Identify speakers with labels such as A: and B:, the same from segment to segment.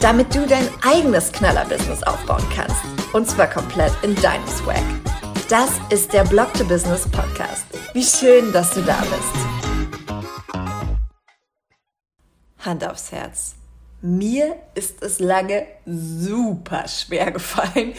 A: damit du dein eigenes Knaller-Business aufbauen kannst. Und zwar komplett in deinem Swag. Das ist der Blog to Business Podcast. Wie schön, dass du da bist. Hand aufs Herz. Mir ist es lange super schwer gefallen,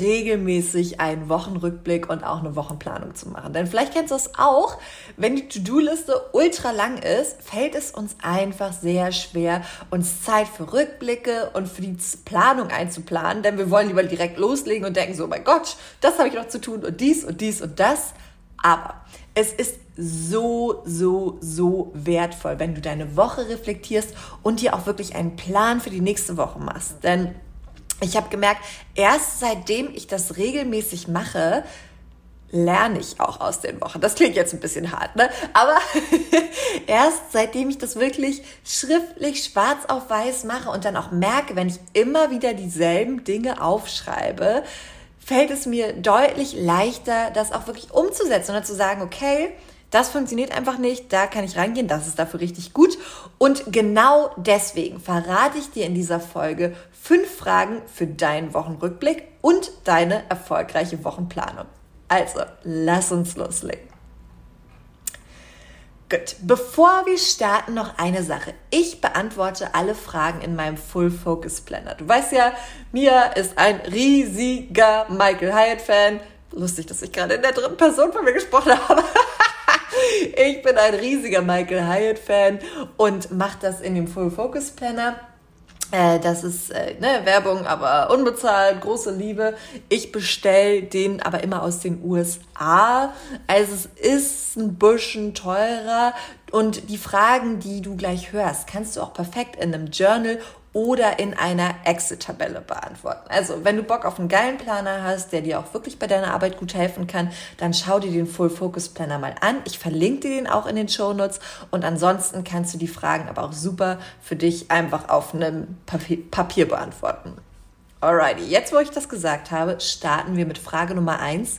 A: regelmäßig einen Wochenrückblick und auch eine Wochenplanung zu machen. Denn vielleicht kennst du es auch, wenn die To-Do-Liste ultra lang ist, fällt es uns einfach sehr schwer, uns Zeit für Rückblicke und für die Planung einzuplanen, denn wir wollen lieber direkt loslegen und denken so, oh mein Gott, das habe ich noch zu tun und dies und dies und das. Aber es ist so, so, so wertvoll, wenn du deine Woche reflektierst und dir auch wirklich einen Plan für die nächste Woche machst. Denn ich habe gemerkt, erst seitdem ich das regelmäßig mache, lerne ich auch aus den Wochen. Das klingt jetzt ein bisschen hart, ne? Aber erst seitdem ich das wirklich schriftlich schwarz auf weiß mache und dann auch merke, wenn ich immer wieder dieselben Dinge aufschreibe, fällt es mir deutlich leichter, das auch wirklich umzusetzen und zu sagen, okay, das funktioniert einfach nicht, da kann ich reingehen, das ist dafür richtig gut. Und genau deswegen verrate ich dir in dieser Folge fünf Fragen für deinen Wochenrückblick und deine erfolgreiche Wochenplanung. Also, lass uns loslegen. Gut, bevor wir starten, noch eine Sache. Ich beantworte alle Fragen in meinem Full Focus Planner. Du weißt ja, Mia ist ein riesiger Michael Hyatt Fan. Lustig, dass ich gerade in der dritten Person von mir gesprochen habe. ich bin ein riesiger Michael Hyatt Fan und mache das in dem Full Focus Planner. Äh, das ist äh, ne, Werbung, aber unbezahlt, große Liebe. Ich bestell den aber immer aus den USA. Also es ist ein bisschen teurer. Und die Fragen, die du gleich hörst, kannst du auch perfekt in einem Journal oder in einer Exit-Tabelle beantworten. Also, wenn du Bock auf einen geilen Planer hast, der dir auch wirklich bei deiner Arbeit gut helfen kann, dann schau dir den Full Focus Planner mal an. Ich verlinke dir den auch in den Show Notes und ansonsten kannst du die Fragen aber auch super für dich einfach auf einem Papier, beantworten. Alrighty, jetzt wo ich das gesagt habe, starten wir mit Frage Nummer eins.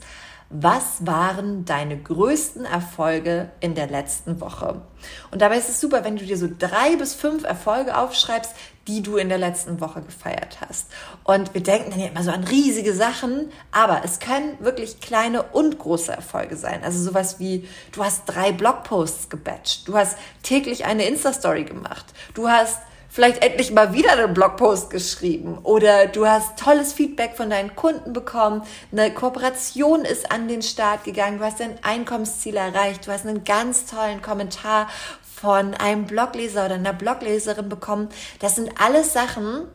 A: Was waren deine größten Erfolge in der letzten Woche? Und dabei ist es super, wenn du dir so drei bis fünf Erfolge aufschreibst, die du in der letzten Woche gefeiert hast. Und wir denken dann ja immer so an riesige Sachen, aber es können wirklich kleine und große Erfolge sein. Also sowas wie, du hast drei Blogposts gebatcht, du hast täglich eine Insta-Story gemacht, du hast vielleicht endlich mal wieder einen Blogpost geschrieben. Oder du hast tolles Feedback von deinen Kunden bekommen, eine Kooperation ist an den Start gegangen, du hast dein Einkommensziel erreicht, du hast einen ganz tollen Kommentar von einem Blogleser oder einer Blogleserin bekommen. Das sind alles Sachen,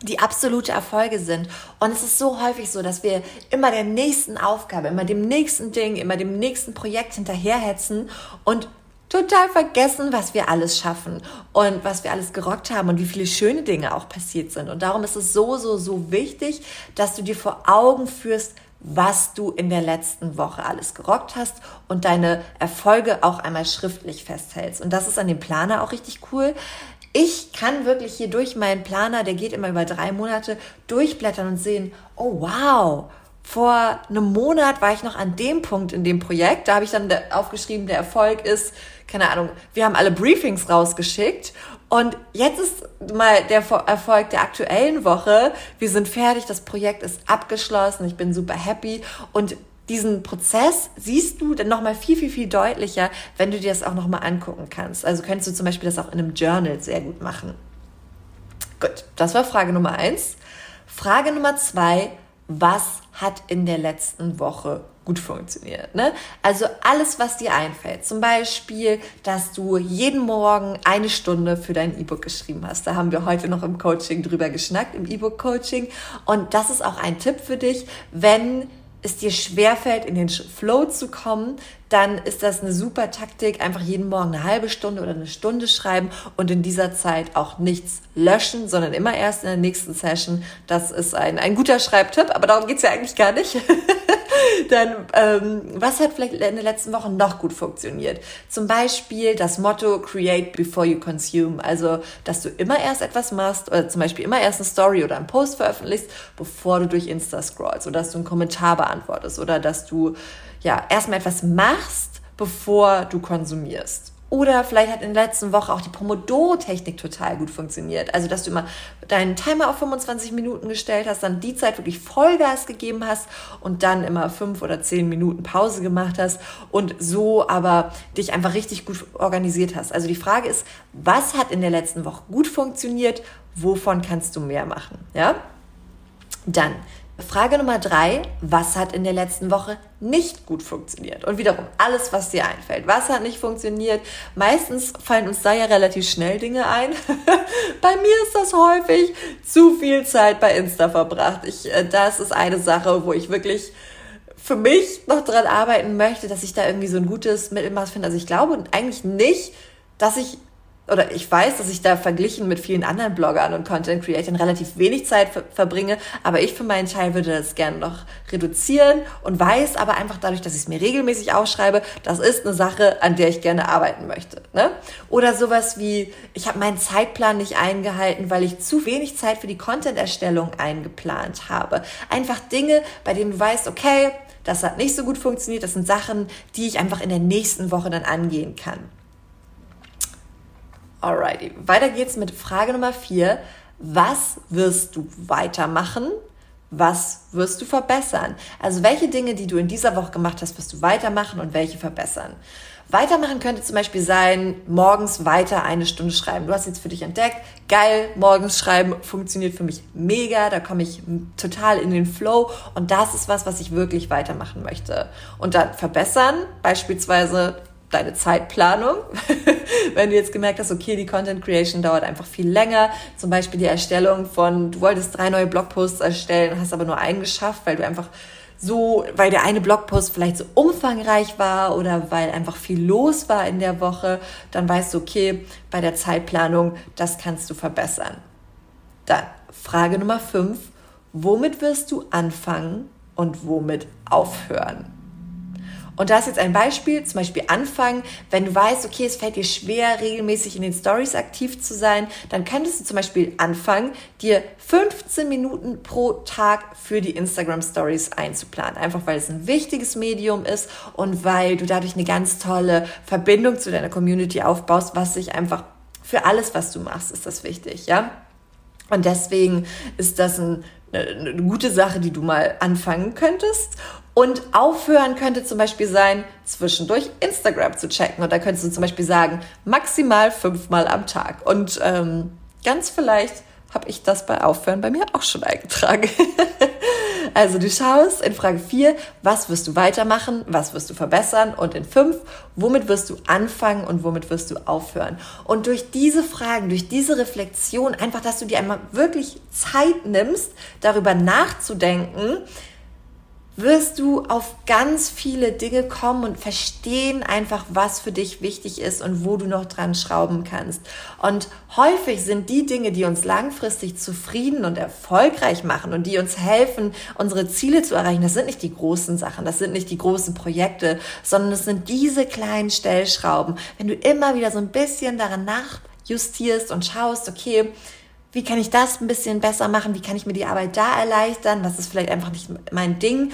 A: die absolute Erfolge sind. Und es ist so häufig so, dass wir immer der nächsten Aufgabe, immer dem nächsten Ding, immer dem nächsten Projekt hinterherhetzen. Und total vergessen, was wir alles schaffen und was wir alles gerockt haben und wie viele schöne Dinge auch passiert sind. Und darum ist es so, so, so wichtig, dass du dir vor Augen führst, was du in der letzten Woche alles gerockt hast und deine Erfolge auch einmal schriftlich festhältst. Und das ist an dem Planer auch richtig cool. Ich kann wirklich hier durch meinen Planer, der geht immer über drei Monate, durchblättern und sehen, oh wow, vor einem Monat war ich noch an dem Punkt in dem Projekt. Da habe ich dann aufgeschrieben, der Erfolg ist, keine Ahnung, wir haben alle Briefings rausgeschickt und jetzt ist mal der Erfolg der aktuellen Woche. Wir sind fertig, das Projekt ist abgeschlossen, ich bin super happy und diesen Prozess siehst du dann nochmal viel, viel, viel deutlicher, wenn du dir das auch nochmal angucken kannst. Also könntest du zum Beispiel das auch in einem Journal sehr gut machen. Gut, das war Frage Nummer eins. Frage Nummer zwei, was hat in der letzten Woche gut funktioniert. Ne? Also alles, was dir einfällt. Zum Beispiel, dass du jeden Morgen eine Stunde für dein E-Book geschrieben hast. Da haben wir heute noch im Coaching drüber geschnackt, im E-Book-Coaching. Und das ist auch ein Tipp für dich, wenn es dir schwerfällt, in den Flow zu kommen, dann ist das eine super Taktik. Einfach jeden Morgen eine halbe Stunde oder eine Stunde schreiben und in dieser Zeit auch nichts löschen, sondern immer erst in der nächsten Session. Das ist ein, ein guter Schreibtipp, aber darum geht's ja eigentlich gar nicht. dann, ähm, was hat vielleicht in den letzten Wochen noch gut funktioniert? Zum Beispiel das Motto Create before you consume. Also, dass du immer erst etwas machst oder zum Beispiel immer erst eine Story oder einen Post veröffentlichst, bevor du durch Insta scrollst oder dass du einen Kommentar beantwortest oder dass du ja erstmal etwas machst, bevor du konsumierst. Oder vielleicht hat in der letzten Woche auch die Pomodoro-Technik total gut funktioniert. Also, dass du immer deinen Timer auf 25 Minuten gestellt hast, dann die Zeit wirklich Vollgas gegeben hast und dann immer fünf oder zehn Minuten Pause gemacht hast und so aber dich einfach richtig gut organisiert hast. Also die Frage ist, was hat in der letzten Woche gut funktioniert? Wovon kannst du mehr machen? Ja? Dann Frage Nummer drei, was hat in der letzten Woche nicht gut funktioniert? Und wiederum alles, was dir einfällt. Was hat nicht funktioniert? Meistens fallen uns da ja relativ schnell Dinge ein. bei mir ist das häufig zu viel Zeit bei Insta verbracht. Ich, äh, das ist eine Sache, wo ich wirklich für mich noch dran arbeiten möchte, dass ich da irgendwie so ein gutes Mittelmaß finde. Also ich glaube eigentlich nicht, dass ich oder ich weiß, dass ich da verglichen mit vielen anderen Bloggern und Content Creatern relativ wenig Zeit ver verbringe, aber ich für meinen Teil würde das gerne noch reduzieren und weiß aber einfach dadurch, dass ich es mir regelmäßig aufschreibe, das ist eine Sache, an der ich gerne arbeiten möchte. Ne? Oder sowas wie, ich habe meinen Zeitplan nicht eingehalten, weil ich zu wenig Zeit für die Content-Erstellung eingeplant habe. Einfach Dinge, bei denen du weißt, okay, das hat nicht so gut funktioniert, das sind Sachen, die ich einfach in der nächsten Woche dann angehen kann. Alrighty, weiter geht's mit Frage Nummer vier. Was wirst du weitermachen? Was wirst du verbessern? Also welche Dinge, die du in dieser Woche gemacht hast, wirst du weitermachen und welche verbessern? Weitermachen könnte zum Beispiel sein, morgens weiter eine Stunde schreiben. Du hast jetzt für dich entdeckt, geil, morgens schreiben funktioniert für mich mega, da komme ich total in den Flow und das ist was, was ich wirklich weitermachen möchte. Und dann verbessern, beispielsweise deine Zeitplanung. Wenn du jetzt gemerkt hast, okay, die Content Creation dauert einfach viel länger, zum Beispiel die Erstellung von, du wolltest drei neue Blogposts erstellen, hast aber nur einen geschafft, weil du einfach so, weil der eine Blogpost vielleicht so umfangreich war oder weil einfach viel los war in der Woche, dann weißt du, okay, bei der Zeitplanung, das kannst du verbessern. Dann Frage Nummer fünf, womit wirst du anfangen und womit aufhören? Und da ist jetzt ein Beispiel, zum Beispiel anfangen, wenn du weißt, okay, es fällt dir schwer, regelmäßig in den Stories aktiv zu sein, dann könntest du zum Beispiel anfangen, dir 15 Minuten pro Tag für die Instagram Stories einzuplanen. Einfach weil es ein wichtiges Medium ist und weil du dadurch eine ganz tolle Verbindung zu deiner Community aufbaust, was sich einfach für alles, was du machst, ist das wichtig, ja? Und deswegen ist das ein, eine gute Sache, die du mal anfangen könntest. Und aufhören könnte zum Beispiel sein, zwischendurch Instagram zu checken. Und da könntest du zum Beispiel sagen, maximal fünfmal am Tag. Und ähm, ganz vielleicht habe ich das bei Aufhören bei mir auch schon eingetragen. also du schaust in Frage 4, was wirst du weitermachen, was wirst du verbessern und in 5, womit wirst du anfangen und womit wirst du aufhören. Und durch diese Fragen, durch diese Reflexion, einfach, dass du dir einmal wirklich Zeit nimmst, darüber nachzudenken, wirst du auf ganz viele Dinge kommen und verstehen einfach, was für dich wichtig ist und wo du noch dran schrauben kannst. Und häufig sind die Dinge, die uns langfristig zufrieden und erfolgreich machen und die uns helfen, unsere Ziele zu erreichen, das sind nicht die großen Sachen, das sind nicht die großen Projekte, sondern es sind diese kleinen Stellschrauben. Wenn du immer wieder so ein bisschen daran nachjustierst und schaust, okay, wie kann ich das ein bisschen besser machen, wie kann ich mir die Arbeit da erleichtern, was ist vielleicht einfach nicht mein Ding,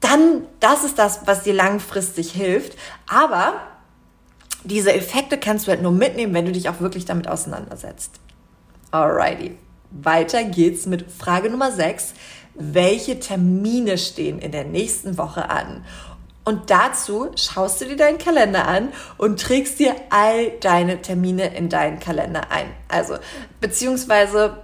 A: dann, das ist das, was dir langfristig hilft. Aber diese Effekte kannst du halt nur mitnehmen, wenn du dich auch wirklich damit auseinandersetzt. Alrighty. Weiter geht's mit Frage Nummer 6. Welche Termine stehen in der nächsten Woche an? Und dazu schaust du dir deinen Kalender an und trägst dir all deine Termine in deinen Kalender ein. Also, beziehungsweise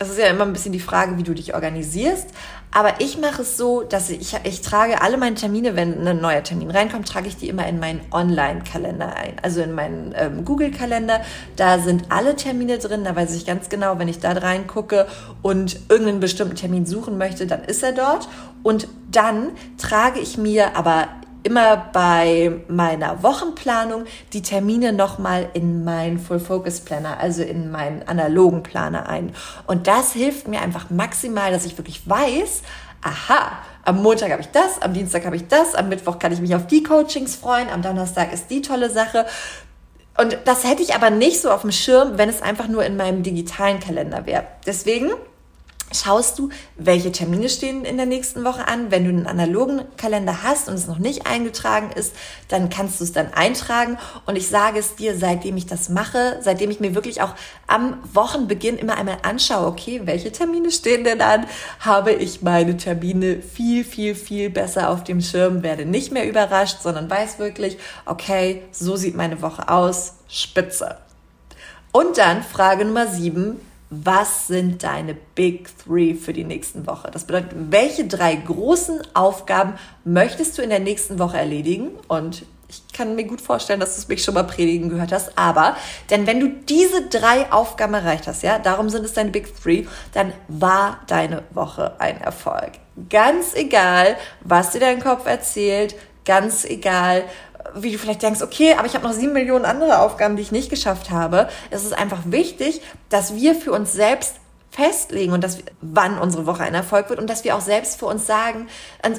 A: das ist ja immer ein bisschen die Frage, wie du dich organisierst. Aber ich mache es so, dass ich, ich trage alle meine Termine, wenn ein neuer Termin reinkommt, trage ich die immer in meinen Online-Kalender ein. Also in meinen ähm, Google-Kalender. Da sind alle Termine drin. Da weiß ich ganz genau, wenn ich da reingucke und irgendeinen bestimmten Termin suchen möchte, dann ist er dort. Und dann trage ich mir aber immer bei meiner Wochenplanung die Termine nochmal in meinen Full Focus Planner, also in meinen analogen Planer ein. Und das hilft mir einfach maximal, dass ich wirklich weiß, aha, am Montag habe ich das, am Dienstag habe ich das, am Mittwoch kann ich mich auf die Coachings freuen, am Donnerstag ist die tolle Sache. Und das hätte ich aber nicht so auf dem Schirm, wenn es einfach nur in meinem digitalen Kalender wäre. Deswegen schaust du, welche Termine stehen in der nächsten Woche an. Wenn du einen analogen Kalender hast und es noch nicht eingetragen ist, dann kannst du es dann eintragen. Und ich sage es dir, seitdem ich das mache, seitdem ich mir wirklich auch am Wochenbeginn immer einmal anschaue, okay, welche Termine stehen denn an, habe ich meine Termine viel, viel, viel besser auf dem Schirm, werde nicht mehr überrascht, sondern weiß wirklich, okay, so sieht meine Woche aus, spitze. Und dann Frage Nummer sieben, was sind deine Big Three für die nächsten Woche? Das bedeutet, welche drei großen Aufgaben möchtest du in der nächsten Woche erledigen? Und ich kann mir gut vorstellen, dass du es mich schon mal predigen gehört hast, aber, denn wenn du diese drei Aufgaben erreicht hast, ja, darum sind es deine Big Three, dann war deine Woche ein Erfolg. Ganz egal, was dir dein Kopf erzählt, ganz egal, wie du vielleicht denkst, okay, aber ich habe noch sieben Millionen andere Aufgaben, die ich nicht geschafft habe. Es ist einfach wichtig, dass wir für uns selbst festlegen und dass wir, wann unsere Woche ein Erfolg wird und dass wir auch selbst für uns sagen,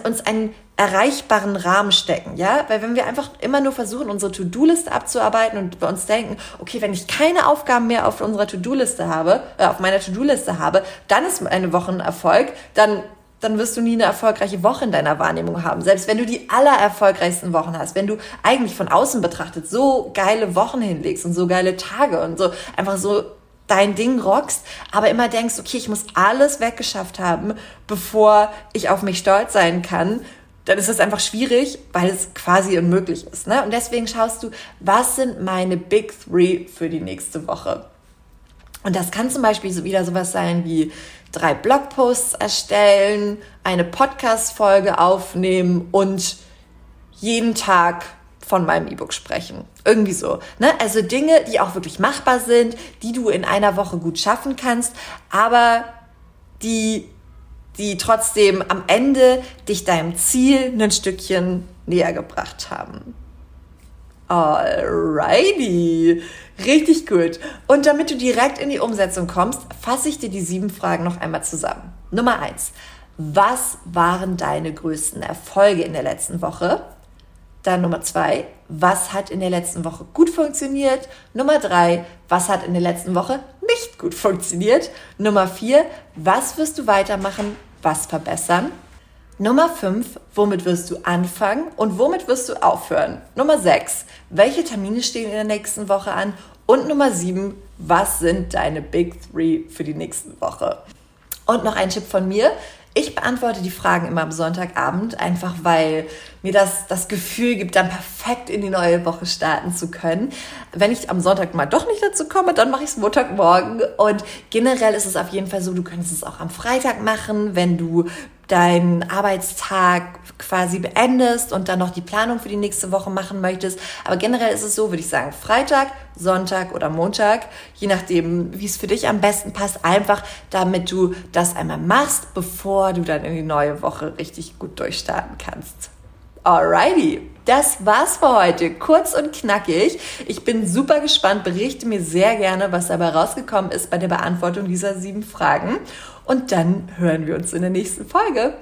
A: uns einen erreichbaren Rahmen stecken, ja, weil wenn wir einfach immer nur versuchen, unsere To-Do-Liste abzuarbeiten und bei uns denken, okay, wenn ich keine Aufgaben mehr auf unserer To-Do-Liste habe, äh, auf meiner To-Do-Liste habe, dann ist eine Woche ein Erfolg, dann dann wirst du nie eine erfolgreiche Woche in deiner Wahrnehmung haben. Selbst wenn du die allererfolgreichsten Wochen hast, wenn du eigentlich von außen betrachtet so geile Wochen hinlegst und so geile Tage und so einfach so dein Ding rockst, aber immer denkst, okay, ich muss alles weggeschafft haben, bevor ich auf mich stolz sein kann, dann ist es einfach schwierig, weil es quasi unmöglich ist. Ne? Und deswegen schaust du, was sind meine Big Three für die nächste Woche? Und das kann zum Beispiel so wieder sowas sein wie drei Blogposts erstellen, eine Podcast-Folge aufnehmen und jeden Tag von meinem E-Book sprechen. Irgendwie so. Ne? Also Dinge, die auch wirklich machbar sind, die du in einer Woche gut schaffen kannst, aber die, die trotzdem am Ende dich deinem Ziel ein Stückchen näher gebracht haben. Alrighty. Richtig gut. Und damit du direkt in die Umsetzung kommst, fasse ich dir die sieben Fragen noch einmal zusammen. Nummer eins. Was waren deine größten Erfolge in der letzten Woche? Dann Nummer zwei. Was hat in der letzten Woche gut funktioniert? Nummer drei. Was hat in der letzten Woche nicht gut funktioniert? Nummer vier. Was wirst du weitermachen? Was verbessern? Nummer 5, womit wirst du anfangen und womit wirst du aufhören? Nummer 6, welche Termine stehen in der nächsten Woche an? Und Nummer 7, was sind deine Big Three für die nächste Woche? Und noch ein Tipp von mir. Ich beantworte die Fragen immer am Sonntagabend, einfach weil mir das das Gefühl gibt, dann perfekt in die neue Woche starten zu können. Wenn ich am Sonntag mal doch nicht dazu komme, dann mache ich es Montagmorgen. Und generell ist es auf jeden Fall so, du könntest es auch am Freitag machen, wenn du deinen Arbeitstag quasi beendest und dann noch die Planung für die nächste Woche machen möchtest. Aber generell ist es so, würde ich sagen, Freitag, Sonntag oder Montag, je nachdem, wie es für dich am besten passt, einfach damit du das einmal machst, bevor du dann in die neue Woche richtig gut durchstarten kannst. Alrighty, das war's für heute. Kurz und knackig. Ich bin super gespannt. Berichte mir sehr gerne, was dabei rausgekommen ist bei der Beantwortung dieser sieben Fragen. Und dann hören wir uns in der nächsten Folge.